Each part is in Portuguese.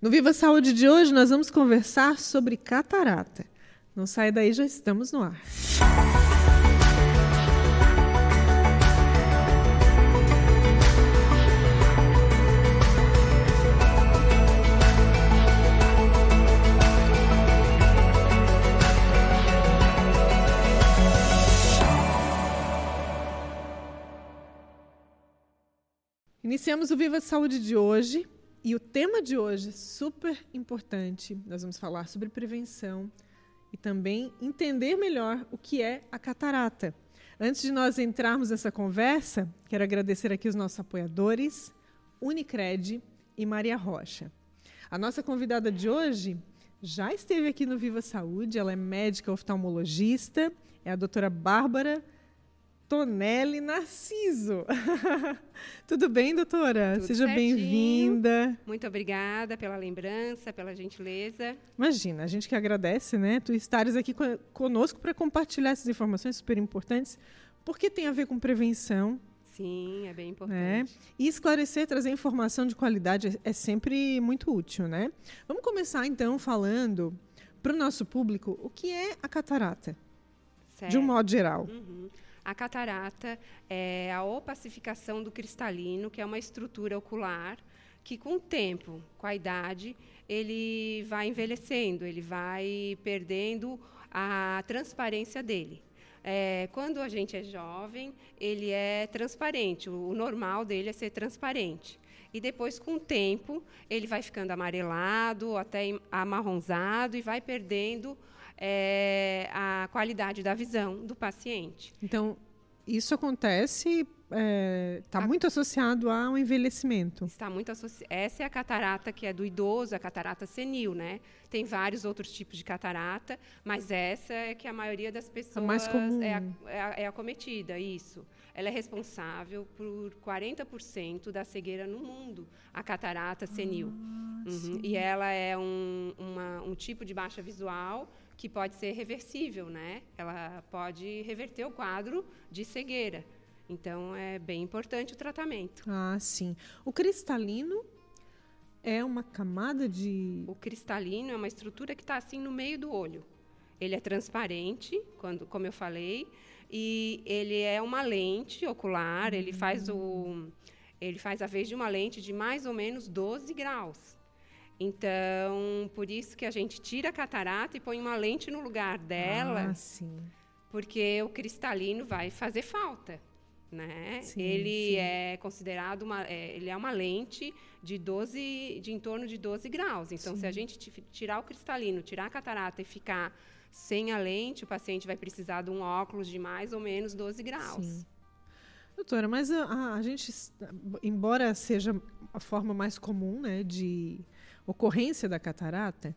No Viva Saúde de hoje, nós vamos conversar sobre catarata. Não sai daí, já estamos no ar. Iniciamos o Viva Saúde de hoje e o tema de hoje super importante. Nós vamos falar sobre prevenção e também entender melhor o que é a catarata. Antes de nós entrarmos nessa conversa, quero agradecer aqui os nossos apoiadores, Unicred e Maria Rocha. A nossa convidada de hoje já esteve aqui no Viva Saúde, ela é médica oftalmologista, é a doutora Bárbara Tonelli Narciso. Tudo bem, doutora? Tudo Seja bem-vinda. Muito obrigada pela lembrança, pela gentileza. Imagina, a gente que agradece, né? Tu estares aqui conosco para compartilhar essas informações super importantes, porque tem a ver com prevenção. Sim, é bem né? importante. Né? E esclarecer, trazer informação de qualidade é sempre muito útil, né? Vamos começar então falando para o nosso público o que é a catarata, certo. de um modo geral. Uhum. A catarata é a opacificação do cristalino, que é uma estrutura ocular que, com o tempo, com a idade, ele vai envelhecendo, ele vai perdendo a transparência dele. É, quando a gente é jovem, ele é transparente, o, o normal dele é ser transparente e depois, com o tempo, ele vai ficando amarelado, até amarronzado e vai perdendo é, a qualidade da visão do paciente. Então, isso acontece está é, tá muito associado ao envelhecimento. Está muito associado. Essa é a catarata que é do idoso, a catarata senil, né? Tem vários outros tipos de catarata, mas essa é que a maioria das pessoas a mais comum. É, é, é acometida, isso. Ela é responsável por 40% da cegueira no mundo, a catarata senil. Ah, uhum. E ela é um, uma, um tipo de baixa visual que pode ser reversível, né? Ela pode reverter o quadro de cegueira. Então é bem importante o tratamento. Ah, sim. O cristalino é uma camada de. O cristalino é uma estrutura que está assim no meio do olho. Ele é transparente, quando, como eu falei, e ele é uma lente ocular. Ele faz o, ele faz a vez de uma lente de mais ou menos 12 graus. Então, por isso que a gente tira a catarata e põe uma lente no lugar dela. Ah, sim. Porque o cristalino vai fazer falta. Né? Sim, ele sim. é considerado uma, é, ele é uma lente de 12, de em torno de 12 graus. Então, sim. se a gente tirar o cristalino, tirar a catarata e ficar sem a lente, o paciente vai precisar de um óculos de mais ou menos 12 graus. Doutora, mas a, a gente, embora seja a forma mais comum né, de ocorrência da catarata,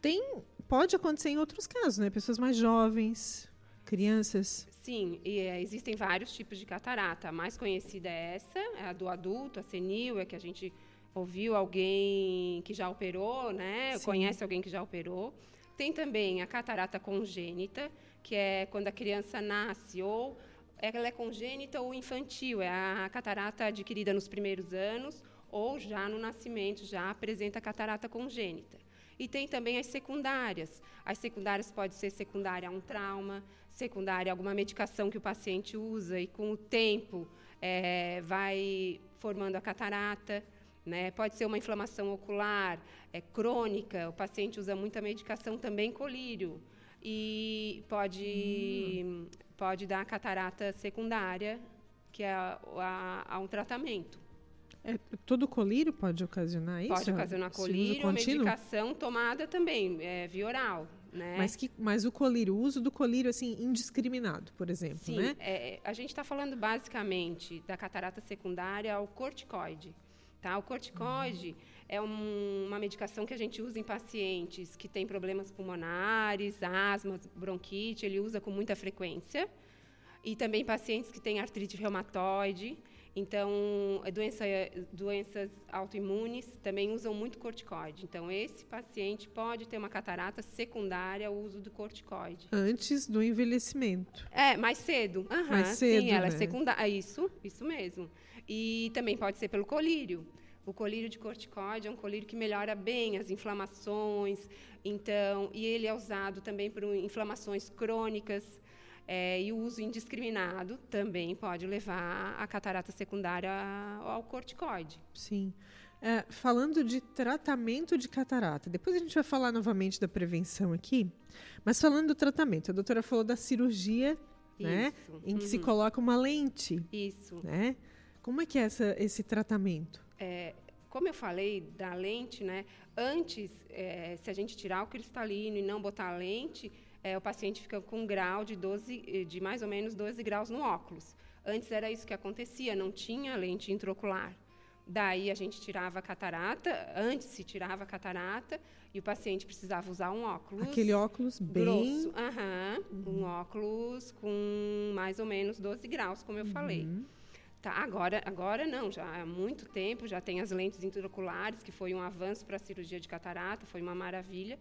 tem, pode acontecer em outros casos, né? Pessoas mais jovens, crianças. Sim, e, é, existem vários tipos de catarata. A mais conhecida é essa, é a do adulto, a senil, é que a gente ouviu alguém que já operou, né? Sim. Conhece alguém que já operou. Tem também a catarata congênita, que é quando a criança nasce ou ela é congênita ou infantil, é a catarata adquirida nos primeiros anos ou já no nascimento já apresenta catarata congênita. E tem também as secundárias. As secundárias pode ser secundária a um trauma, secundária a alguma medicação que o paciente usa e com o tempo é, vai formando a catarata. Né? Pode ser uma inflamação ocular é, crônica, o paciente usa muita medicação também colírio. E pode, hum. pode dar catarata secundária, que é a, a, a um tratamento. É, todo colírio pode ocasionar isso? Pode ocasionar colírio, a medicação tomada também, é, via oral. Né? Mas, que, mas o colírio, o uso do colírio assim indiscriminado, por exemplo, Sim, né? É, a gente está falando basicamente da catarata secundária ao corticoide. Tá? O corticoide é um, uma medicação que a gente usa em pacientes que têm problemas pulmonares, asma, bronquite, ele usa com muita frequência. E também pacientes que têm artrite reumatoide. Então, é doença, doenças autoimunes também usam muito corticoide. Então, esse paciente pode ter uma catarata secundária ao uso do corticoide. Antes do envelhecimento. É, mais cedo. Uhum, mais cedo, Sim, ela é né? é secundária. Isso, isso mesmo. E também pode ser pelo colírio. O colírio de corticoide é um colírio que melhora bem as inflamações, então, e ele é usado também por inflamações crônicas. É, e o uso indiscriminado também pode levar a catarata secundária ao corticoide. Sim. É, falando de tratamento de catarata, depois a gente vai falar novamente da prevenção aqui, mas falando do tratamento, a doutora falou da cirurgia, né, em que Uhum. se coloca uma lente, Isso. né? Como é que é essa, esse tratamento? Como eu falei da lente, né? Antes, eh, se a gente tirar o cristalino e não botar a lente, eh, o paciente fica com um grau de 12, eh, de mais ou menos 12 graus no óculos. Antes era isso que acontecia, não tinha lente intraocular. Daí a gente tirava a catarata, antes se tirava a catarata e o paciente precisava usar um óculos Aquele óculos bem. grosso, aham, um óculos com mais ou menos 12 graus, como eu falei. Tá, agora, agora não, já há muito tempo, já tem as lentes intraoculares, que foi um avanço para a cirurgia de catarata, foi uma maravilha.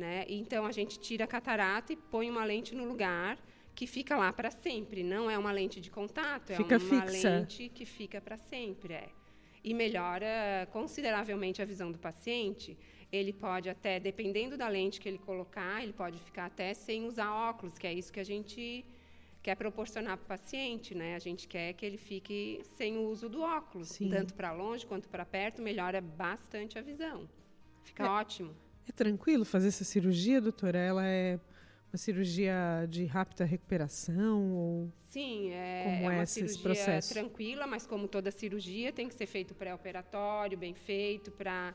Né? Então, a gente tira a catarata e põe uma lente no lugar que fica lá para sempre. Não é uma lente de contato, Fica é uma fixa. lente que fica para sempre. É. E melhora consideravelmente a visão do paciente. Ele pode até, dependendo da lente que ele colocar, ele pode ficar até sem usar óculos, que é isso que a gente quer proporcionar para o paciente, né? A gente quer que ele fique sem o uso do óculos, Sim. tanto para longe quanto para perto, melhora bastante a visão. Fica É. ótimo. É tranquilo fazer essa cirurgia, doutora? Ela é uma cirurgia de rápida recuperação? Ou... Sim, é, Como é é uma cirurgia processo? tranquila, mas como toda cirurgia, tem que ser feito pré-operatório, bem feito, para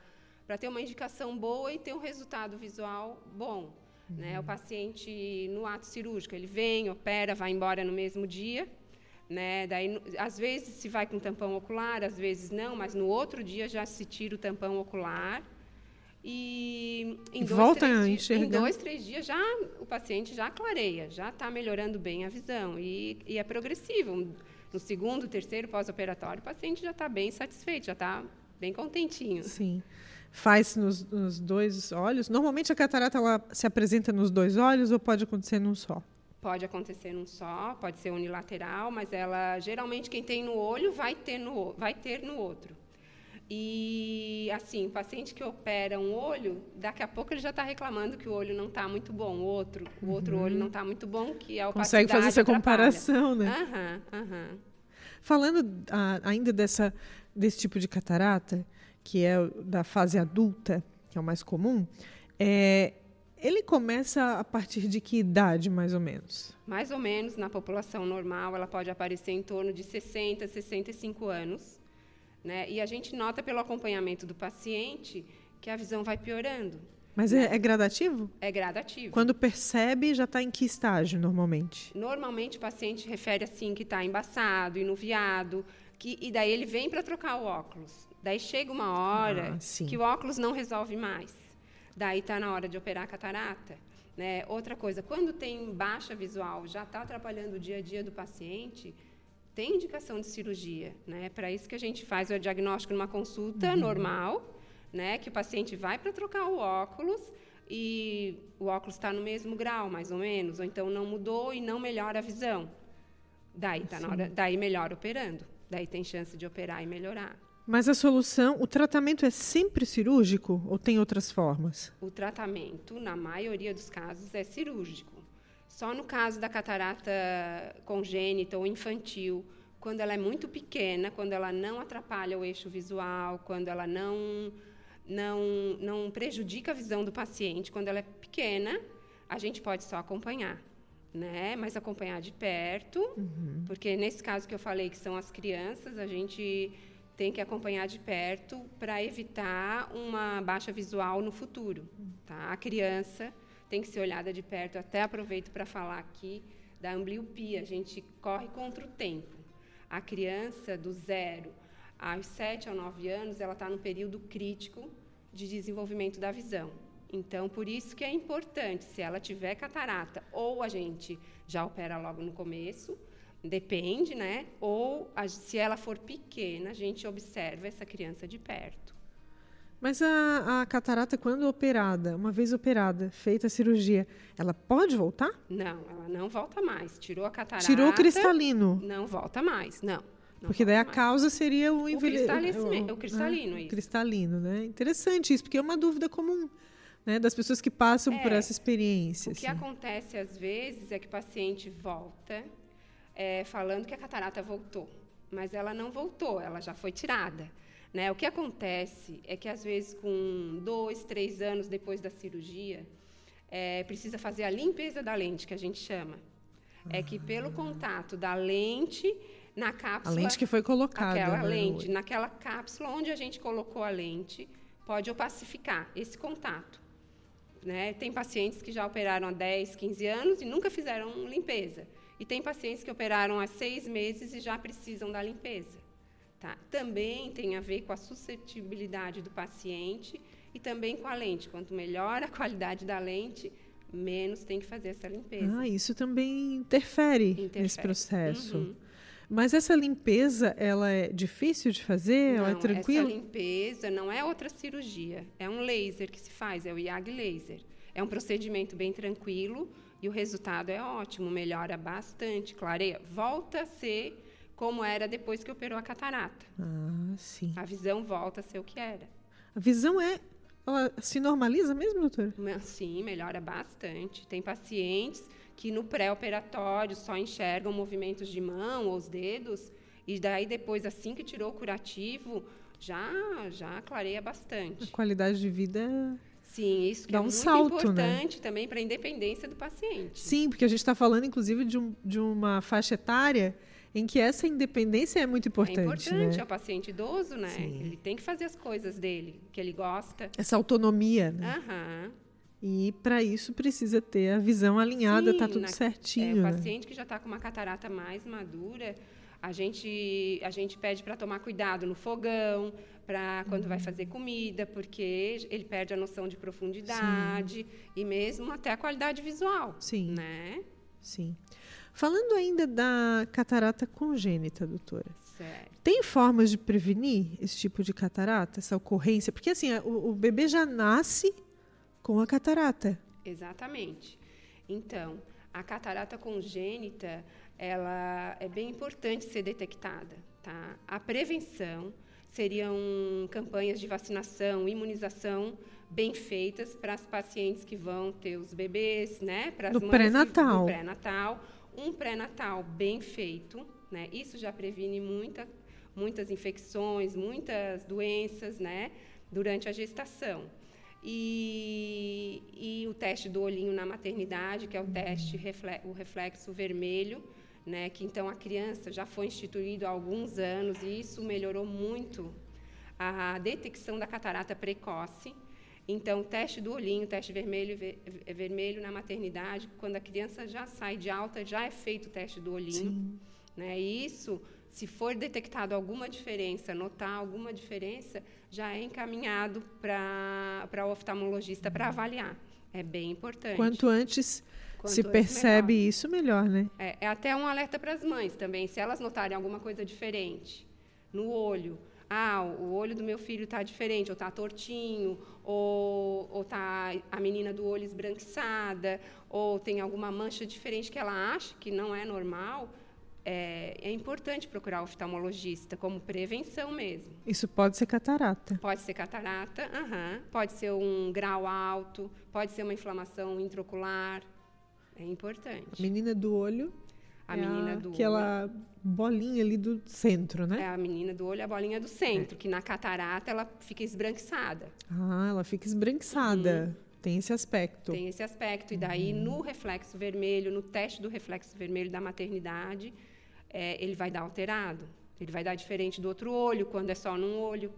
ter uma indicação boa e ter um resultado visual bom. Né? O Uhum. paciente, no ato cirúrgico, ele vem, opera, vai embora no mesmo dia. Né? Daí, às vezes se vai com tampão ocular, às vezes não, mas no outro dia já se tira o tampão ocular. E em dois, volta três a dias- enxergar. Em dois, três dias já o paciente já clareia, já está melhorando bem a visão. E, e é progressivo. No segundo, terceiro pós-operatório, o paciente já está bem satisfeito, já está bem contentinho. Sim. Faz nos, nos dois olhos? Normalmente a catarata ela se apresenta nos dois olhos ou pode acontecer num só? Pode acontecer num só, pode ser unilateral, mas ela geralmente quem tem no olho vai ter no, vai ter no outro. E assim, o paciente que opera um olho, daqui a pouco ele já está reclamando que o olho não está muito bom, o outro, o outro olho não está muito bom, que é a Uhum. Consegue fazer essa atrapalha. comparação, né? Aham, aham. Falando ah, ainda dessa, desse tipo de catarata, que é da fase adulta, que é o mais comum, é, ele começa a partir de que idade, mais ou menos? Mais ou menos na população normal, ela pode aparecer em torno de 60, 65 anos. Né? E a gente nota pelo acompanhamento do paciente que a visão vai piorando. Mas é, é gradativo? É gradativo. Quando percebe, já está em que estágio, normalmente? Normalmente o paciente refere assim que está embaçado, enuviado, que, e daí ele vem para trocar o óculos. Daí chega uma hora Ah, que o óculos não resolve mais. Daí está na hora de operar a catarata. Né? Outra coisa, quando tem baixa visual, já está atrapalhando o dia a dia do paciente, tem indicação de cirurgia. Né? Para isso que a gente faz o diagnóstico numa consulta Uhum. normal, né? que o paciente vai para trocar o óculos e o óculos está no mesmo grau, mais ou menos, ou então não mudou e não melhora a visão. Daí, tá na hora, daí melhora operando. Daí tem chance de operar e melhorar. Mas a solução, o tratamento é sempre cirúrgico ou tem outras formas? O tratamento, na maioria dos casos, é cirúrgico. Só no caso da catarata congênita ou infantil, quando ela é muito pequena, quando ela não atrapalha o eixo visual, quando ela não, não, não prejudica a visão do paciente, quando ela é pequena, a gente pode só acompanhar. Né? Mas acompanhar de perto, porque nesse caso que eu falei, que são as crianças, a gente tem que acompanhar de perto para evitar uma baixa visual no futuro. Tá? A criança tem que ser olhada de perto. Até aproveito para falar aqui da ambliopia. A gente corre contra o tempo. A criança do zero aos 7 ou 9 anos, ela está no período crítico de desenvolvimento da visão. Então, por isso que é importante, se ela tiver catarata, ou a gente já opera logo no começo, depende, né? Ou a- se ela for pequena, a gente observa essa criança de perto. Mas a, a catarata, quando operada, uma vez operada, feita a cirurgia, ela pode voltar? Não, ela não volta mais. Tirou a catarata. Tirou o cristalino. Não volta mais, não. Não porque daí a mais. causa seria o, envelhe- cristalecimento, o cristalino, ah, isso. cristalino, né? Interessante isso, porque é uma dúvida comum, né, das pessoas que passam por É, essa experiência. O que assim. acontece às vezes é que o paciente volta é, falando que a catarata voltou, mas ela não voltou, ela já foi tirada. Né? O que acontece é que às vezes com dois, três anos depois da cirurgia, é, precisa fazer a limpeza da lente, que a gente chama. É que pelo contato da lente na A cápsula lente que foi colocada. aquela né, lente, naquela cápsula onde a gente colocou a lente, pode opacificar esse contato. Né? Tem pacientes que já operaram há 10, 15 anos e nunca fizeram limpeza. E tem pacientes que operaram há seis meses e já precisam da limpeza. Tá? Também tem a ver com a suscetibilidade do paciente e também com a lente. Quanto melhor a qualidade da lente, menos tem que fazer essa limpeza. Ah, isso também interfere, nesse Interfere. processo. Uhum. Mas essa limpeza, ela é difícil de fazer? ela é Não, tranquila? Essa limpeza não é outra cirurgia, é um laser que se faz, é o IAG laser. É um procedimento bem tranquilo e o resultado é ótimo, melhora bastante, clareia, volta a ser como era depois que operou a catarata. Ah, sim. A visão volta a ser o que era. A visão é. Ela se normaliza mesmo, doutora? Sim, melhora bastante. Tem pacientes que no pré-operatório só enxergam movimentos de mão ou os dedos, e daí depois, assim que tirou o curativo, já, já clareia A bastante. qualidade de vida. Sim, isso que Dá é um muito salto, né? importante também para a independência do paciente. Sim, porque a gente está falando, inclusive, de, um- de uma faixa etária em que essa independência é muito importante. é importante, né? é o paciente idoso, né? Sim. Ele tem que fazer as coisas dele, que ele gosta. Essa autonomia. Né? Aham. E para isso precisa ter a visão alinhada, tá Sim, tudo na- certinho. É, o né? paciente que já está com uma catarata mais madura, a gente, a gente pede para tomar cuidado no fogão, para quando Uhum. vai fazer comida, porque ele perde a noção de profundidade e mesmo até a qualidade visual. Sim. Né? Sim. Falando ainda da catarata congênita, doutora. Certo. Tem formas de prevenir esse tipo de catarata, essa ocorrência? Porque assim, o, o bebê já nasce com a catarata. Exatamente. Então, a catarata congênita, ela é bem importante ser detectada, tá? A prevenção seriam campanhas de vacinação, imunização bem feitas para as pacientes que vão ter os bebês, né? Para as No mães pré-natal. do pré-natal, um pré-natal bem feito, né? Isso já previne muita, muitas infecções, muitas doenças, né? Durante a gestação. E, e o teste do olhinho na maternidade, que é o teste refle- o reflexo vermelho, né, que então a criança já foi instituído há alguns anos e isso melhorou muito a detecção da catarata precoce. Então, o teste do olhinho, teste vermelho, ve- vermelho na maternidade, quando a criança já sai de alta, já é feito o teste do olhinho. Né? E isso, se for detectado alguma diferença, notar alguma diferença, já é encaminhado para o oftalmologista para avaliar. É bem importante. Quanto antes Quanto se antes, percebe melhor. isso, melhor, né? É, é até um alerta para as mães também, se elas notarem alguma coisa diferente no olho. Ah, o olho do meu filho está diferente, ou está tortinho, ou está a menina do olho esbranquiçada, ou tem alguma mancha diferente que ela acha que não é normal, é, é importante procurar o oftalmologista como prevenção mesmo. Isso pode ser catarata. Pode ser catarata, aham, pode ser um grau alto, pode ser uma inflamação intraocular. É importante. A menina do olho. A é menina do aquela bolinha ali do centro, né? É a menina do olho, é a bolinha do centro, que na catarata ela fica esbranquiçada. Ah, ela fica esbranquiçada. Tem esse aspecto. Tem esse aspecto. E daí, no reflexo vermelho, no teste do reflexo vermelho da maternidade, é, ele vai dar alterado. Ele vai dar diferente do outro olho, quando é só num olho.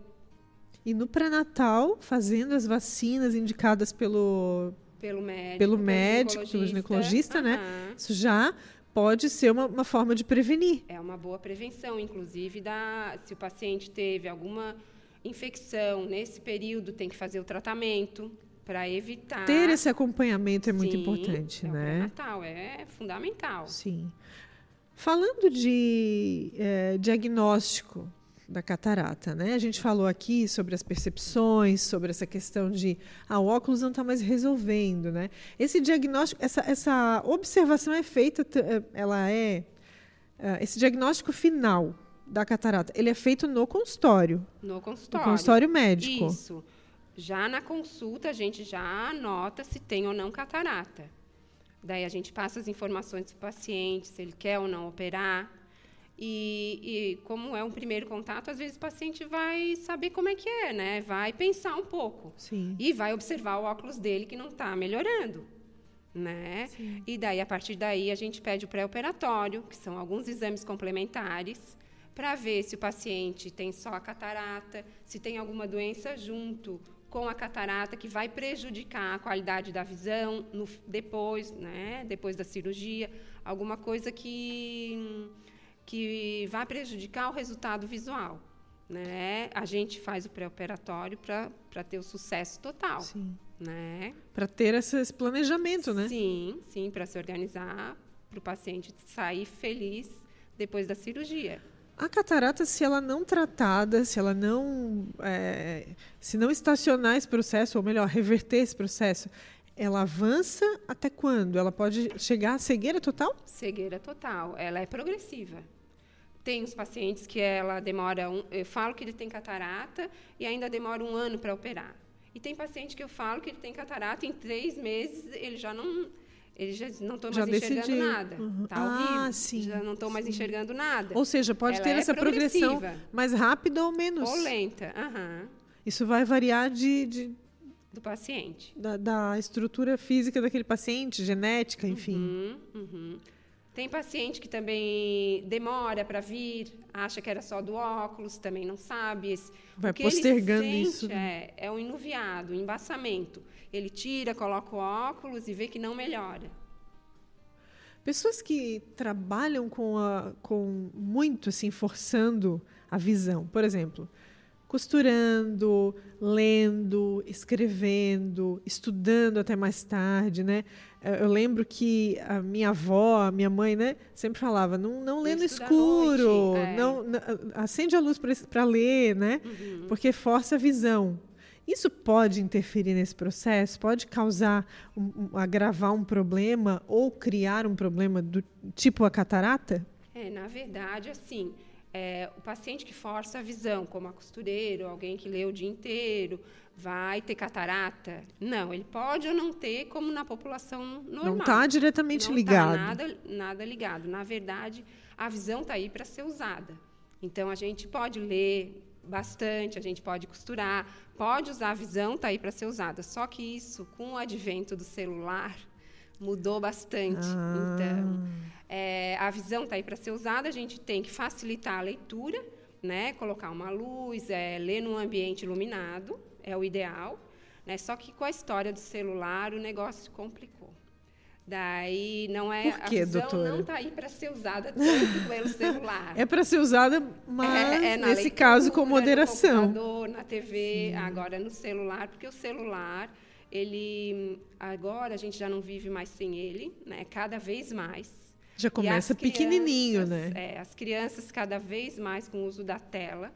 E no pré-natal, fazendo as vacinas indicadas pelo, Pelo médico. pelo médico, pelo ginecologista, né? Isso já pode ser uma, uma forma de prevenir. É uma boa prevenção, inclusive, da, se o paciente teve alguma infecção nesse período, tem que fazer o tratamento para evitar. Ter esse acompanhamento é muito Sim, importante, é né? pré-natal, é fundamental. Sim. Falando de eh, diagnóstico da catarata, né? A gente falou aqui sobre as percepções, sobre essa questão de ah, o óculos não está mais resolvendo, né? Esse diagnóstico, essa, essa observação é feita, eh, ela é eh, esse diagnóstico final da catarata, ele é feito no consultório. No consultório. No consultório médico. Isso. Já na consulta, a gente já anota se tem ou não catarata. Daí a gente passa as informações para o paciente, se ele quer ou não operar. E, e, como é um primeiro contato, às vezes o paciente vai saber como é que é, né? Vai pensar um pouco. Sim. E vai observar o óculos dele que não está melhorando. Né? Sim. E daí, a partir daí, a gente pede o pré-operatório, que são alguns exames complementares, para ver se o paciente tem só a catarata, se tem alguma doença junto com a catarata que vai prejudicar a qualidade da visão no, depois, né? depois da cirurgia, alguma coisa que que vai prejudicar o resultado visual. Né? A gente faz o pré-operatório para ter o sucesso total. Sim. Né? Para ter esse planejamento, né? Sim, sim, para se organizar, para o paciente sair feliz depois da cirurgia. A catarata, se ela não tratada, se ela não, é, se não estacionar esse processo, ou melhor, reverter esse processo, ela avança até quando? Ela pode chegar à cegueira total? Cegueira total. Ela é progressiva. Tem os pacientes que ela demora um, eu falo que ele tem catarata e ainda demora um ano para operar. E tem paciente que eu falo que ele tem catarata em três meses ele já não ele já não estou mais enxergando decidiu. nada. Uhum. Tá ah, horrível. Sim, já não estou mais enxergando nada. Ou seja, pode ela ter é essa progressão mais rápida ou menos. Ou lenta. Uhum. Isso vai variar de, de do paciente. Da, da, estrutura física daquele paciente, genética, enfim. Uhum, uhum. Tem paciente que também demora para vir, acha que era só do óculos, também não sabe. Vai postergando sente, isso. Né? É, é um enuviado, um embaçamento. Ele tira, coloca o óculos e vê que não melhora. Pessoas que trabalham com, a, com muito, assim, forçando a visão. Por exemplo, costurando, lendo, escrevendo, estudando até mais tarde, né? Eu lembro que a minha avó, a minha mãe, né, sempre falava: não, não lê no escuro, é. não, não, acende a luz para ler, né? Uhum. Porque força a visão. Isso pode interferir nesse processo? Pode causar, um, um, agravar um problema ou criar um problema do tipo a catarata? É, na verdade, assim, é, o paciente que força a visão, como a costureira, alguém que lê o dia inteiro, vai ter catarata? Não, ele pode ou não ter, como na população normal. Não está diretamente não tá ligado. Não está nada, nada ligado. Na verdade, a visão está aí para ser usada. Então, a gente pode ler bastante, a gente pode costurar, pode usar a visão, está aí para ser usada. Só que isso, com o advento do celular, mudou bastante. Ah. Então, é, a visão está aí para ser usada, a gente tem que facilitar a leitura, né? colocar uma luz, é, ler num ambiente iluminado, é o ideal. Né? Só que com a história do celular, o negócio complicou. Daí não é Por quê, a visão doutora? não está aí para ser usada tanto pelo celular. É para ser usada, mas é, é nesse leitura, caso com moderação. No na TV, Sim. agora no celular, porque o celular ele agora a gente já não vive mais sem ele, né? Cada vez mais. Já começa pequenininho, crianças, né? É, as crianças cada vez mais com o uso da tela,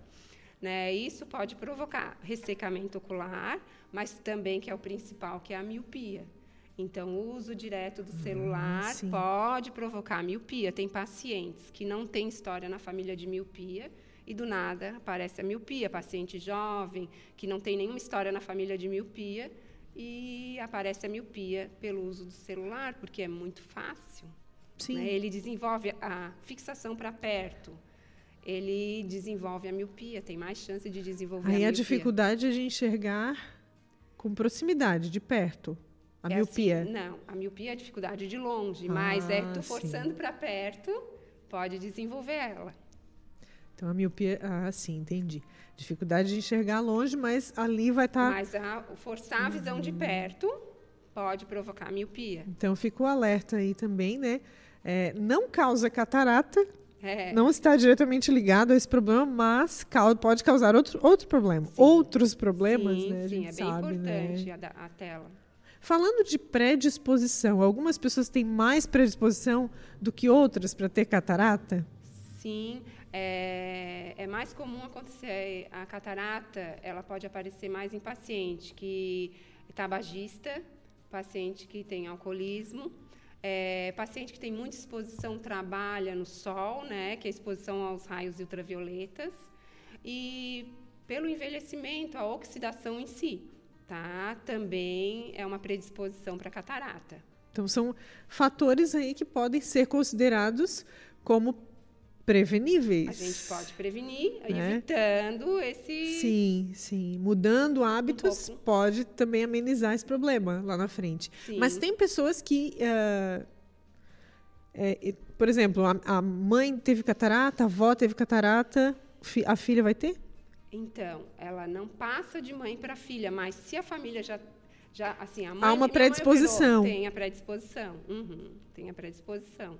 né? Isso pode provocar ressecamento ocular, mas também que é o principal, que é a miopia. Então, o uso direto do celular hum, pode provocar miopia. Tem pacientes que não têm história na família de miopia e do nada aparece a miopia. Paciente jovem que não tem nenhuma história na família de miopia e aparece a miopia pelo uso do celular, porque é muito fácil. Sim. Né? Ele desenvolve a fixação para perto. Ele desenvolve a miopia, tem mais chance de desenvolver Aí a, a dificuldade é de enxergar com proximidade, de perto. A é miopia. Assim, não, a miopia é a dificuldade de longe, ah, mas é tu forçando para perto, pode desenvolver ela. Então a miopia, ah, sim, entendi. Dificuldade de enxergar longe, mas ali vai estar. Tá... Mas a, forçar a visão uhum. de perto pode provocar miopia. Então fica o alerta aí também, né? É, não causa catarata, é. não está diretamente ligado a esse problema, mas pode causar outro, outro problema. Sim. Outros problemas, sim, né? A sim, gente é sabe, bem né? importante né? a, a tela. Falando de predisposição, algumas pessoas têm mais predisposição do que outras para ter catarata? Sim, é, é, mais comum acontecer a catarata, ela pode aparecer mais em paciente que é tabagista, paciente que tem alcoolismo, É, paciente que tem muita exposição trabalha no sol, né, que é exposição aos raios ultravioletas. E pelo envelhecimento, a oxidação em si, tá? Também é uma predisposição para catarata. Então são fatores aí que podem ser considerados como preveníveis. A gente pode prevenir, né? evitando esse. Sim, sim. Mudando hábitos um pode também amenizar esse problema lá na frente. Sim. Mas tem pessoas que. Uh, é, por exemplo, a, a, mãe teve catarata, a avó teve catarata, a filha vai ter? Então, ela não passa de mãe para filha, mas se a família já. já assim, a mãe, Há uma predisposição. Operou, tem a predisposição. Uhum, tem a predisposição.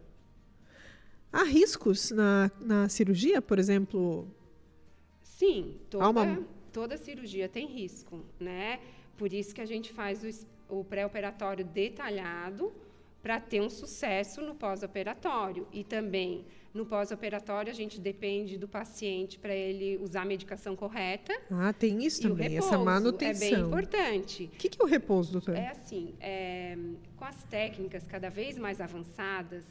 Há riscos na, na cirurgia, por exemplo? Sim, toda, uma... toda cirurgia tem risco, né? Por isso que a gente faz o, o pré-operatório detalhado para ter um sucesso no pós-operatório. E também, no pós-operatório, a gente depende do paciente para ele usar a medicação correta. Ah, tem isso também, essa manutenção. É bem importante. O que, que é o repouso, doutor? É assim, é, com as técnicas cada vez mais avançadas,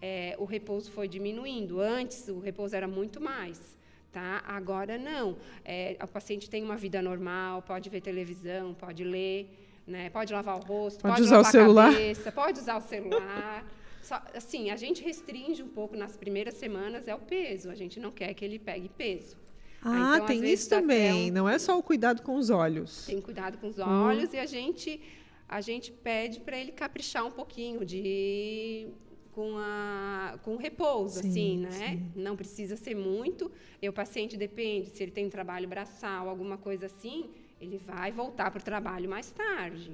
é, o repouso foi diminuindo. Antes, o repouso era muito mais. Tá? Agora, não. É, o paciente tem uma vida normal, pode ver televisão, pode ler, né? pode lavar o rosto, pode, pode usar o celular. Cabeça, pode usar o celular. Só, assim, a gente restringe um pouco nas primeiras semanas é o peso. A gente não quer que ele pegue peso. Ah, então, tem isso também. Um... Não é só o cuidado com os olhos. Tem cuidado com os olhos hum. e a gente a gente pede para ele caprichar um pouquinho de com, a, com repouso, sim, assim, né? Sim. Não precisa ser muito. E o paciente depende, se ele tem um trabalho braçal, alguma coisa assim, ele vai voltar para o trabalho mais tarde.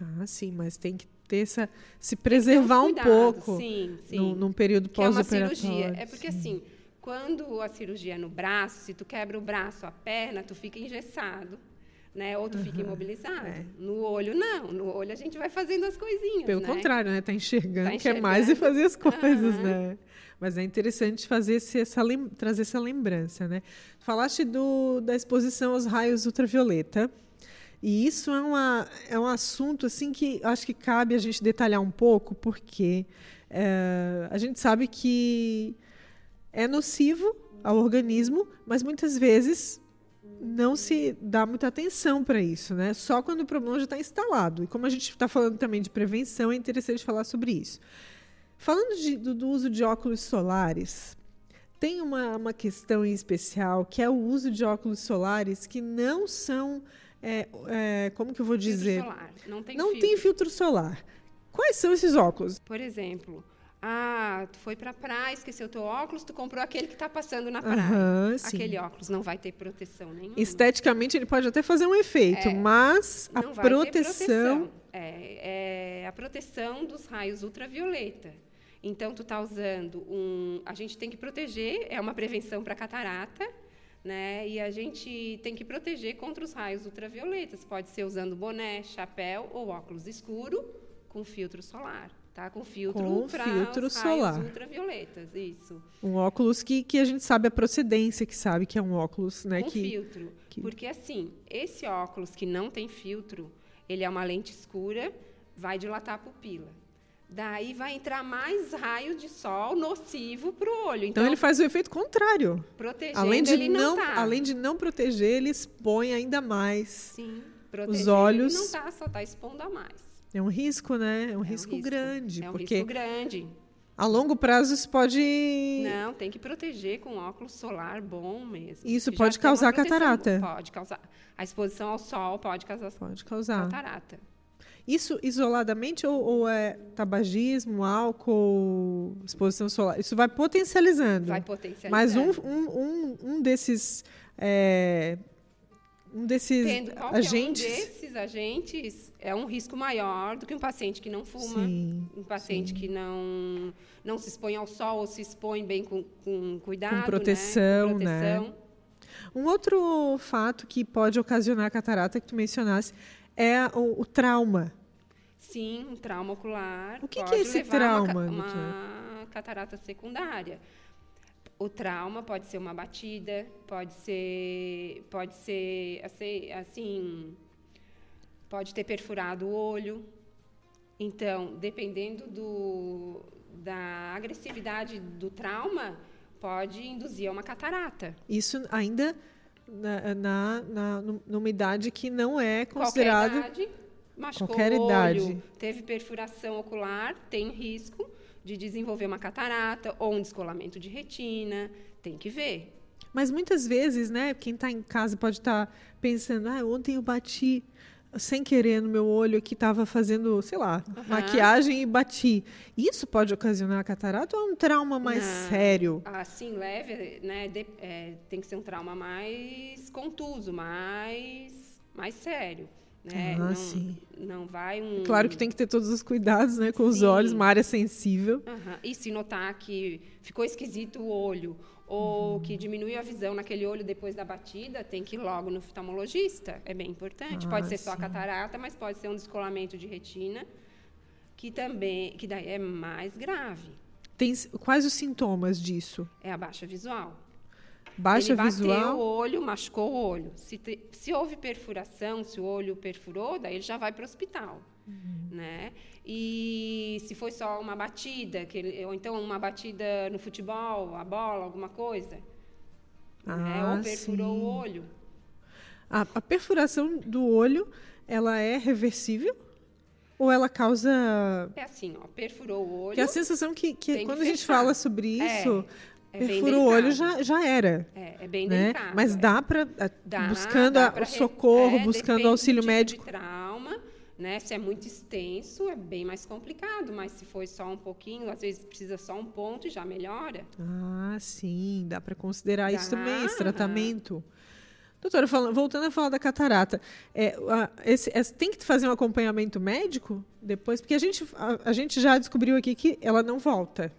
Ah, sim, mas tem que ter essa, se preservar um, cuidado, um pouco sim, sim. Num, num período pós-operatório. É, cirurgia. é porque sim. assim, quando a cirurgia é no braço, se tu quebra o braço, a perna, tu fica engessado né? Ou tu uhum. fica imobilizado. É. No olho, não. No olho a gente vai fazendo as coisinhas. Pelo né? contrário, né? Tá enxergando, tá enxergando. quer mais e fazer as coisas, uhum. né? Mas é interessante fazer esse, essa, trazer essa lembrança, né? Falaste do, da exposição aos raios ultravioleta. E isso é, uma, é um assunto assim que acho que cabe a gente detalhar um pouco, porque é, a gente sabe que é nocivo ao organismo, mas muitas vezes não se dá muita atenção para isso, né? Só quando o problema já está instalado. E como a gente está falando também de prevenção, é interessante falar sobre isso. Falando de, do, do, uso de óculos solares, tem uma, uma questão em especial que é o uso de óculos solares que não são, é, é, como que eu vou dizer? Filtro solar. Não tem não filtro. tem filtro solar. Quais são esses óculos? Por exemplo, ah, tu foi para a praia, esqueceu teu óculos, tu comprou aquele que está passando na praia. Uhum, aquele óculos não vai ter proteção nenhuma. Esteticamente ele pode até fazer um efeito, é, mas a proteção... proteção. É, é, a proteção dos raios ultravioleta. Então tu está usando um, a gente tem que proteger, é uma prevenção para catarata, né? E a gente tem que proteger contra os raios ultravioletas. Pode ser usando boné, chapéu ou óculos escuro com filtro solar. Tá? Com filtro, com filtro solar. ultravioletas, isso. Um óculos que, que a gente sabe a procedência, que sabe que é um óculos, né? Com que, filtro. Que... Porque assim, esse óculos que não tem filtro, ele é uma lente escura, vai dilatar a pupila. Daí vai entrar mais raio de sol nocivo para o olho. Então, então, ele faz o efeito contrário. Protegendo, além de não, não tá. além de não proteger, ele expõe ainda mais Sim, os olhos. Ele não está, só está expondo a mais. É um risco, né? É um, é um risco, risco, grande. É um porque risco grande. A longo prazo isso pode. Não, tem que proteger com óculos solar bom mesmo. Isso pode causar catarata. Pode causar. A exposição ao sol pode causar, pode causar. catarata. Isso isoladamente ou, ou, é tabagismo, álcool, exposição solar? Isso vai potencializando. Vai potencializando. Mas um, um, um, um desses é, um desses Tendo agentes. Um desses agentes é um risco maior do que um paciente que não fuma, sim, um paciente sim. que não não se expõe ao sol ou se expõe bem com, com cuidado, com proteção, né? Com proteção. né? Um outro fato que pode ocasionar catarata que tu mencionasse é o, o trauma. Sim, um trauma ocular. O que, que é esse trauma? Uma, uma catarata secundária. O trauma pode ser uma batida, pode ser, pode ser assim, pode ter perfurado o olho. Então, dependendo do, da agressividade do trauma, pode induzir a uma catarata. Isso ainda na, na, na numa idade que não é considerado. Qualquer idade, machucou qualquer o olho, idade. teve perfuração ocular, tem risco de desenvolver uma catarata ou um descolamento de retina, tem que ver. Mas muitas vezes, né, quem está em casa pode estar tá pensando, ah, ontem eu bati sem querer no meu olho que estava fazendo, sei lá, uhum. maquiagem e bati. Isso pode ocasionar catarata ou é um trauma mais Não. sério? Assim, leve, né? De, é, tem que ser um trauma mais contuso, mais, mais sério. Né? Ah, não, sim. não vai um. Claro que tem que ter todos os cuidados, né, com sim. os olhos, uma área sensível. Uhum. E se notar que ficou esquisito o olho ou que diminuiu a visão naquele olho depois da batida, tem que ir logo no oftalmologista. É bem importante. Ah, pode ser sim. só catarata, mas pode ser um descolamento de retina, que também, que daí é mais grave. Tem, quais os sintomas disso? É a baixa visual. Baixa Ele visual. Bateu o olho, machucou o olho. Se, te, se houve perfuração, se o olho perfurou, daí ele já vai para o hospital. Uhum. Né? E se foi só uma batida, que ele, ou então uma batida no futebol, a bola, alguma coisa, ah, né? ou perfurou sim. o olho. A, a, perfuração do olho, ela é reversível? Ou ela causa. É assim, ó, perfurou o olho. Que a sensação que, que quando que a gente fala sobre é, isso, é, é perfurou o olho já, já era. É, é bem né? delicado. Mas dá para. Buscando dá a, o socorro, é, buscando auxílio médico. De trauma, né? Se é muito extenso, é bem mais complicado, mas se for só um pouquinho, às vezes precisa só um ponto e já melhora. Ah, sim, dá para considerar dá. isso também, esse tratamento. Doutora, falando, voltando a falar da catarata, é, a, esse, é, tem que fazer um acompanhamento médico depois? Porque a gente, a, a gente já descobriu aqui que ela não volta.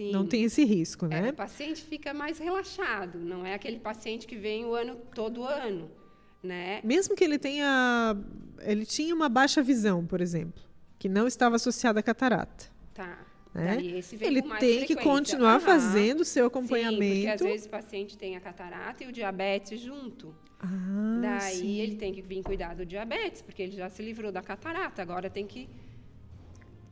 Sim. Não tem esse risco, né? É, o paciente fica mais relaxado, não é aquele paciente que vem o ano todo ano. Né? Mesmo que ele tenha. Ele tinha uma baixa visão, por exemplo, que não estava associada à catarata. Tá. Né? ele tem que continuar fazendo o seu acompanhamento. Sim, porque às vezes o paciente tem a catarata e o diabetes junto. Ah, Daí sim. ele tem que vir cuidar do diabetes, porque ele já se livrou da catarata, agora tem que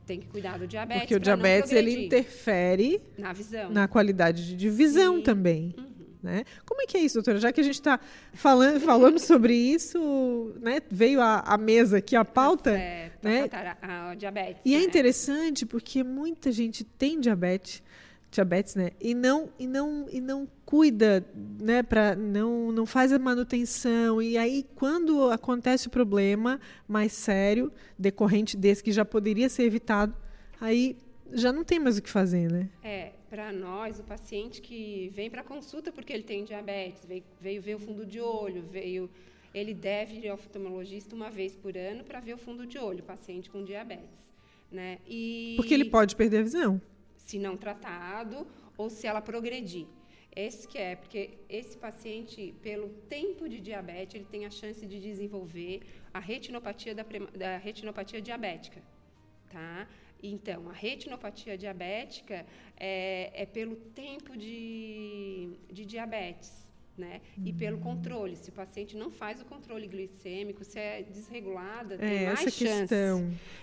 tem que cuidar do diabetes. Porque o diabetes ele interfere na visão, na qualidade de visão sim. também. Uhum. Né? Como é que é isso, doutora? Já que a gente está falando, falando sobre isso, né? veio a, a mesa aqui, a pauta. É, né? a, a diabetes. E é né? é interessante porque muita gente tem diabetes, diabetes, né? E não e não e não cuida, né? Para não não faz a manutenção e aí quando acontece o problema mais sério decorrente desse que já poderia ser evitado, aí já não tem mais o que fazer, né? É, para nós, o paciente que vem para consulta porque ele tem diabetes, veio, veio, ver o fundo de olho, veio, ele deve ir ao oftalmologista uma vez por ano para ver o fundo de olho, paciente com diabetes, né? E porque ele pode perder a visão, se não tratado ou se ela progredir. Esse que é, porque esse paciente, pelo tempo de diabetes, ele tem a chance de desenvolver a retinopatia da, da retinopatia diabética, tá? Então, a retinopatia diabética é, é pelo tempo de, de diabetes. Né? E pelo controle. Se o paciente não faz o controle glicêmico, se é desregulada, tem é, mais chance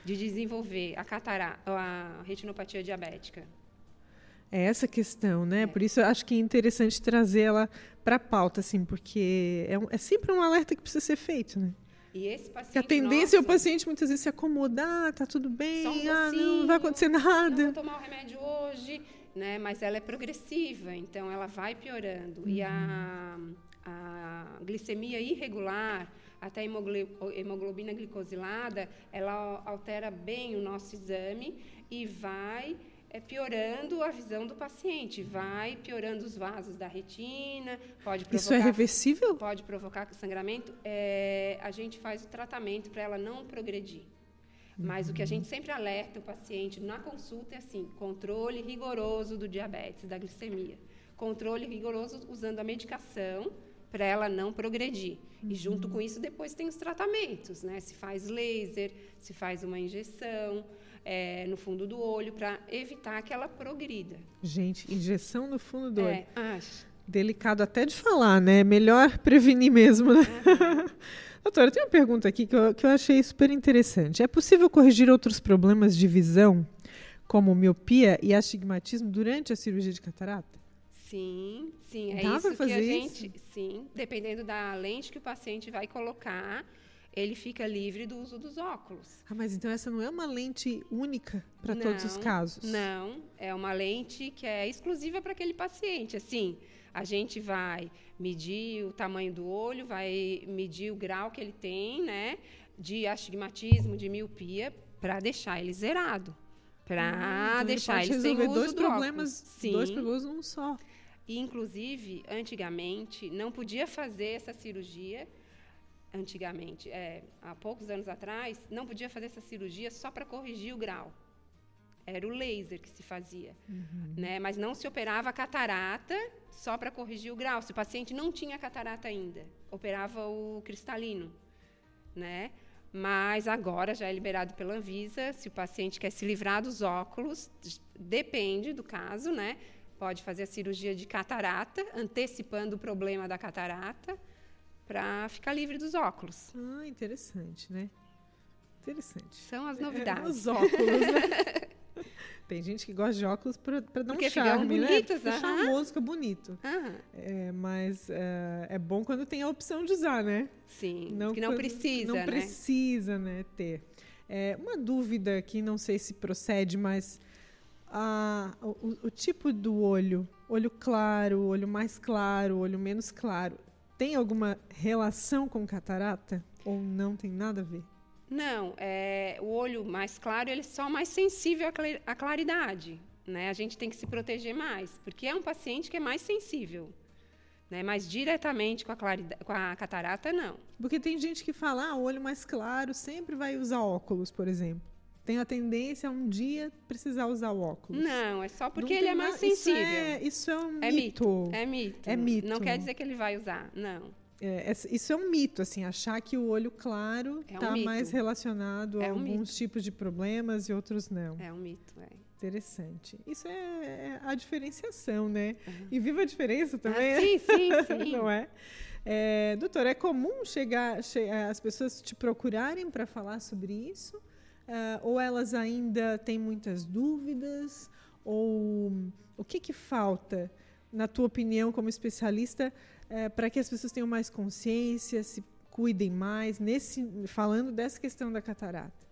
de desenvolver a catarata, a retinopatia diabética. É essa questão, né? É. Por isso eu acho que é interessante trazer ela para a pauta, assim, porque é, um, é sempre um alerta que precisa ser feito, né? E esse paciente. Que a tendência nossa, é o paciente muitas vezes se acomodar, tá tudo bem, um ah, não vai acontecer nada. Não vou tomar o remédio hoje, né? Mas ela é progressiva, então ela vai piorando. Uhum. E a, a glicemia irregular, até a hemoglobina glicosilada, ela altera bem o nosso exame e vai é piorando a visão do paciente, vai piorando os vasos da retina, pode provocar, Isso é reversível? Pode provocar sangramento. É, a gente faz o tratamento para ela não progredir. Mas uhum. o que a gente sempre alerta o paciente na consulta é assim: controle rigoroso do diabetes, da glicemia. Controle rigoroso usando a medicação para ela não progredir. Uhum. E junto com isso, depois tem os tratamentos, né? Se faz laser, se faz uma injeção é, no fundo do olho para evitar que ela progrida. Gente, injeção no fundo do é, olho. Acho. delicado até de falar, né? Melhor prevenir mesmo, né? Uhum. Doutora, tem uma pergunta aqui que eu, que eu achei super interessante. É possível corrigir outros problemas de visão, como miopia e astigmatismo, durante a cirurgia de catarata? Sim, sim. É Dá isso que a gente. Isso? Sim, dependendo da lente que o paciente vai colocar, ele fica livre do uso dos óculos. Ah, mas então essa não é uma lente única para todos os casos? Não, é uma lente que é exclusiva para aquele paciente. Assim, a gente vai medir o tamanho do olho, vai medir o grau que ele tem, né, de astigmatismo, de miopia, para deixar ele zerado, para ah, então deixar ele, ele sem uso dois do problemas, Sim. dois problemas num só. E, inclusive, antigamente não podia fazer essa cirurgia. Antigamente, é, há poucos anos atrás, não podia fazer essa cirurgia só para corrigir o grau era o laser que se fazia, uhum. né? Mas não se operava a catarata só para corrigir o grau. Se o paciente não tinha catarata ainda, operava o cristalino, né? Mas agora já é liberado pela Anvisa. Se o paciente quer se livrar dos óculos, depende do caso, né? Pode fazer a cirurgia de catarata, antecipando o problema da catarata, para ficar livre dos óculos. Ah, interessante, né? Interessante. São as novidades. É, os óculos, né? Tem gente que gosta de óculos para dar Porque um charme, né? bonitos, né? Fica charmoso, fica bonito. É, mas é, é, bom quando tem a opção de usar, né? Sim, não, que não precisa, Não né? precisa, né, ter. É, uma dúvida que não sei se procede, mas a, o, o, tipo do olho, olho claro, olho mais claro, olho menos claro, tem alguma relação com catarata? Ou não tem nada a ver? Não, é, o olho mais claro ele é só mais sensível à claridade. Né? A gente tem que se proteger mais, porque é um paciente que é mais sensível. Né? Mas diretamente com a, com a catarata, não. Porque tem gente que fala, ah, o olho mais claro sempre vai usar óculos, por exemplo. Tem a tendência a um dia precisar usar o óculos. Não, é só porque ele é mais sensível. Isso é, isso é um é mito. mito. É mito. É mito. Não quer dizer que ele vai usar, não. É, isso é um mito, assim, achar que o olho claro está é um tá mais relacionado é a um alguns mito. tipos de problemas e outros não. É um mito, é. Interessante. Isso é, é a diferenciação, né? Uhum. E viva a diferença também. Ah, sim, sim, sim. não é? é? Doutor, é comum chegar, che as pessoas te procurarem para falar sobre isso? Uh, ou elas ainda têm muitas dúvidas? Ou o que, que falta, na tua opinião, como especialista, é, para que as pessoas tenham mais consciência, se cuidem mais, nesse, falando dessa questão da catarata?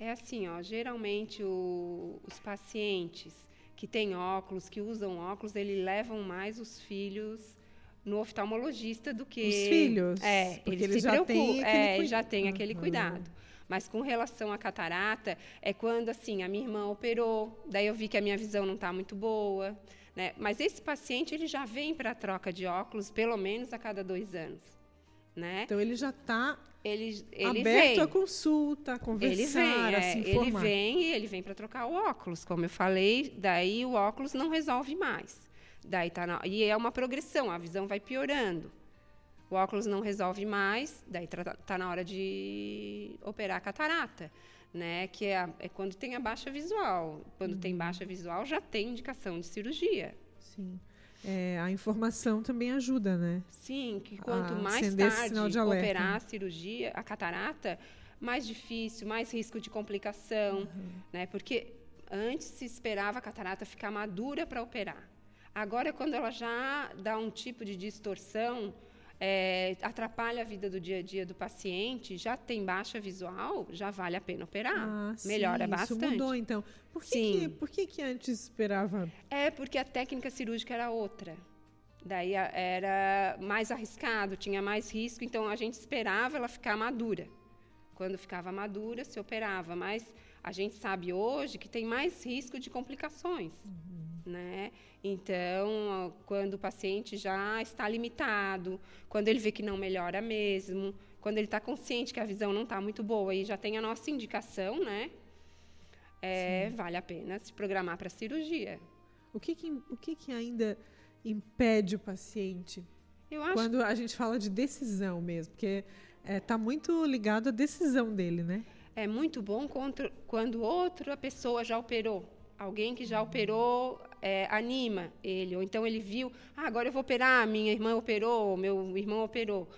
É assim, ó, geralmente o, os pacientes que têm óculos, que usam óculos, eles levam mais os filhos no oftalmologista do que os filhos. É, porque eles, eles já têm é, já tem aquele cuidado. Mas com relação à catarata, é quando assim, a minha irmã operou, daí eu vi que a minha visão não está muito boa. Né? Mas esse paciente ele já vem para a troca de óculos pelo menos a cada dois anos. Né? Então ele já está ele, ele aberto vem. à consulta, a conversar, ele vem, a se informar. Ele vem e ele vem para trocar o óculos, como eu falei. Daí o óculos não resolve mais. Daí tá na, e é uma progressão, a visão vai piorando. O óculos não resolve mais, daí está tá na hora de operar a catarata né? Que é, a, é quando tem a baixa visual. Quando uhum. tem baixa visual, já tem indicação de cirurgia. Sim. É, a informação também ajuda, né? Sim, que quanto a mais tarde operar a cirurgia, a catarata, mais difícil, mais risco de complicação, uhum. né? Porque antes se esperava a catarata ficar madura para operar. Agora, quando ela já dá um tipo de distorção, é, atrapalha a vida do dia a dia do paciente, já tem baixa visual, já vale a pena operar. Ah, Melhora sim, bastante. Isso mudou, então. Por que, sim. Que, por que, que antes esperava? É porque a técnica cirúrgica era outra. Daí era mais arriscado, tinha mais risco, então a gente esperava ela ficar madura. Quando ficava madura, se operava, mas a gente sabe hoje que tem mais risco de complicações. Uhum né? Então, quando o paciente já está limitado, quando ele vê que não melhora mesmo, quando ele está consciente que a visão não está muito boa e já tem a nossa indicação, né? É, vale a pena se programar para cirurgia. O que, que o que, que ainda impede o paciente? Quando a gente fala de decisão mesmo, porque está é, tá muito ligado à decisão dele, né? É muito bom quando outra pessoa já operou Alguém que já operou é, anima ele, ou então ele viu, ah, agora eu vou operar, minha irmã operou, meu irmão operou.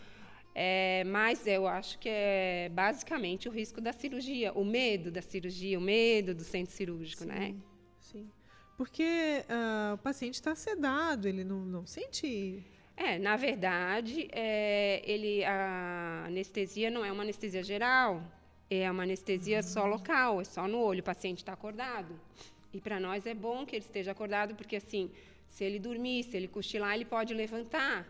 É, mas eu acho que é basicamente o risco da cirurgia, o medo da cirurgia, o medo do centro cirúrgico, sim, né? Sim. Porque uh, o paciente está sedado, ele não, não sente. É, na verdade, é, ele, a anestesia não é uma anestesia geral, é uma anestesia uhum. só local, é só no olho. O paciente está acordado. E para nós é bom que ele esteja acordado, porque assim, se ele dormir, se ele cochilar, ele pode levantar,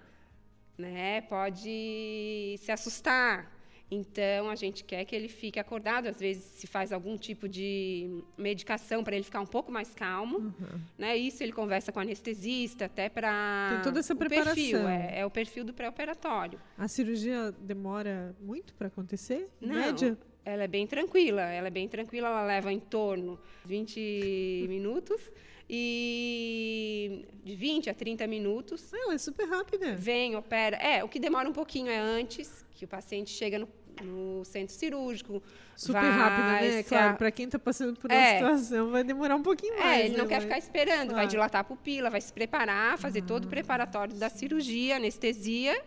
né? Pode se assustar. Então a gente quer que ele fique acordado. Às vezes se faz algum tipo de medicação para ele ficar um pouco mais calmo, uhum. né? Isso ele conversa com o anestesista até para tem toda essa preparação. Perfil, é, é o perfil do pré-operatório. A cirurgia demora muito para acontecer? Não, média? Ela é bem tranquila. Ela é bem tranquila, ela leva em torno de 20 minutos e de 20 a 30 minutos. Ela é super rápida. Vem, opera. É, o que demora um pouquinho é antes, que o paciente chega no, no centro cirúrgico. Super rápida, né? Claro, a... para quem está passando por uma é. situação, vai demorar um pouquinho é, mais. É, ele não né? quer ficar esperando, claro. vai dilatar a pupila, vai se preparar, fazer todo o ah. preparatório da cirurgia, anestesia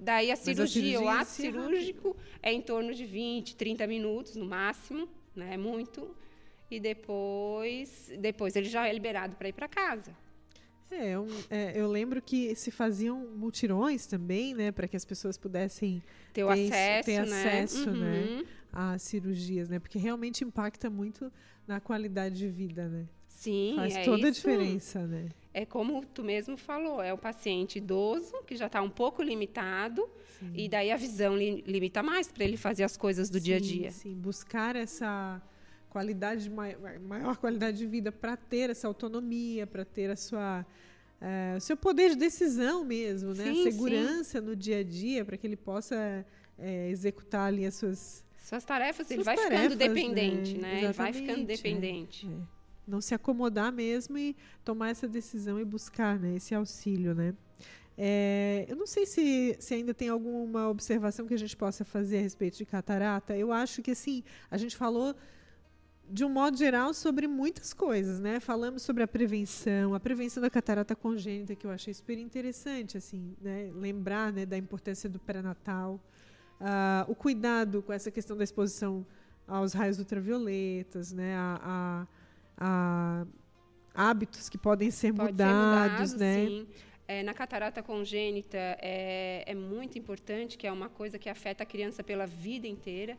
Daí a cirurgia, a cirurgia, o ato cirúrgico é em torno de 20, 30 minutos no máximo, né? Muito. E depois, depois ele já é liberado para ir para casa. É, um, é, eu lembro que se faziam mutirões também, né, para que as pessoas pudessem ter, ter acesso, ter né? acesso né, uhum. às cirurgias, né, porque realmente impacta muito na qualidade de vida, né. Sim, faz é toda isso. a diferença, né é como tu mesmo falou, é o paciente idoso que já está um pouco limitado sim. e daí a visão li, limita mais para ele fazer as coisas do sim, dia a dia. Sim, buscar essa qualidade maior, maior qualidade de vida para ter essa autonomia, para ter a sua é, o seu poder de decisão mesmo, né? Sim, a segurança no dia a dia para que ele possa é, executar ali as suas suas tarefas. Suas ele vai tarefas, ficando dependente, né? né? Ele vai ficando dependente. É, é não se acomodar mesmo e tomar essa decisão e buscar né, esse auxílio, né? É, eu não sei se, se ainda tem alguma observação que a gente possa fazer a respeito de catarata. Eu acho que assim a gente falou de um modo geral sobre muitas coisas, né? Falamos sobre a prevenção, a prevenção da catarata congênita que eu achei super interessante, assim, né? Lembrar, né, da importância do pré-natal, uh, o cuidado com essa questão da exposição aos raios ultravioletas, né? A, a a hábitos que podem ser Pode mudados, ser mudado, né? Sim. É, na catarata congênita é, é muito importante, que é uma coisa que afeta a criança pela vida inteira.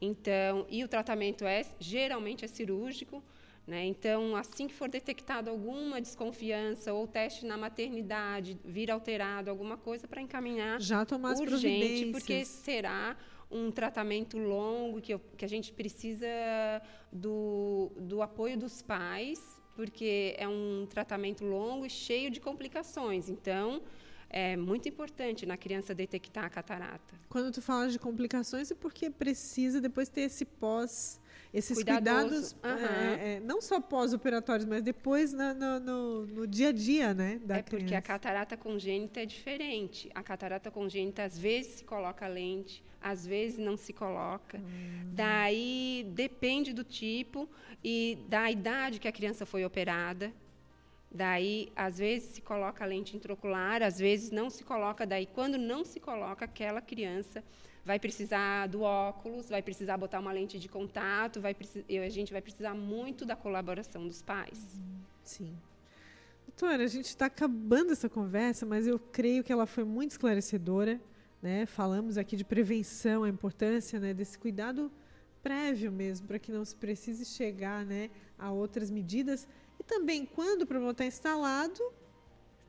Então, e o tratamento é geralmente é cirúrgico. Né? Então, assim que for detectado alguma desconfiança ou teste na maternidade vir alterado, alguma coisa para encaminhar já tomar as urgente, porque será um tratamento longo, que, eu, que a gente precisa do, do apoio dos pais, porque é um tratamento longo e cheio de complicações. Então, é muito importante na criança detectar a catarata. Quando tu fala de complicações, é porque precisa depois ter esse pós esses Cuidadoso. cuidados, uhum. é, é, não só pós-operatórios, mas depois no, no, no, dia a dia, né? é porque criança. a catarata congênita é diferente. A catarata congênita às vezes se coloca lente, às vezes não se coloca. Hum. Daí depende do tipo e da idade que a criança foi operada. Daí, às vezes se coloca lente intraocular, às vezes não se coloca. Daí, quando não se coloca, aquela criança vai precisar do óculos, vai precisar botar uma lente de contato, vai a gente vai precisar muito da colaboração dos pais. Sim. Doutora, a gente está acabando essa conversa, mas eu creio que ela foi muito esclarecedora. Né? Falamos aqui de prevenção, a importância né, desse cuidado prévio mesmo, para que não se precise chegar né, a outras medidas. E também, quando o problema está instalado,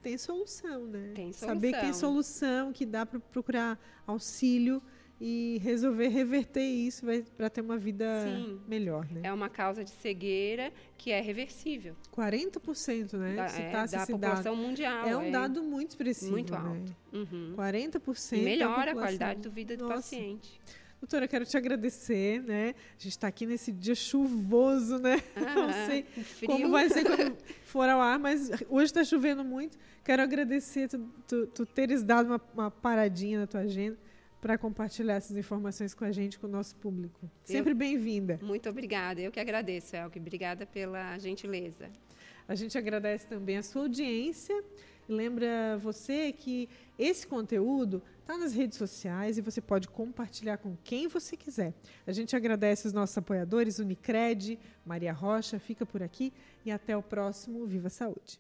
tem solução, né? Tem solução. Saber que tem solução, que dá para procurar auxílio e resolver reverter isso para ter uma vida Sim. melhor. Né? É uma causa de cegueira que é reversível. 40%, né? Da, é, da população dado. mundial. É um é dado muito expressivo. Muito né? alto. Uhum. 40% e melhora a qualidade de vida do Nossa. paciente. Doutora, quero te agradecer, né? A gente está aqui nesse dia chuvoso, né? Ah, Não sei frio. como vai ser quando for ao ar, mas hoje está chovendo muito. Quero agradecer tu, tu, tu teres dado uma, uma paradinha na tua agenda para compartilhar essas informações com a gente, com o nosso público. Sempre bem-vinda. Muito obrigada. Eu que agradeço, Elke. Obrigada pela gentileza. A gente agradece também a sua audiência. Lembra você que esse conteúdo está nas redes sociais e você pode compartilhar com quem você quiser. A gente agradece os nossos apoiadores, Unicred, Maria Rocha, fica por aqui e até o próximo Viva Saúde.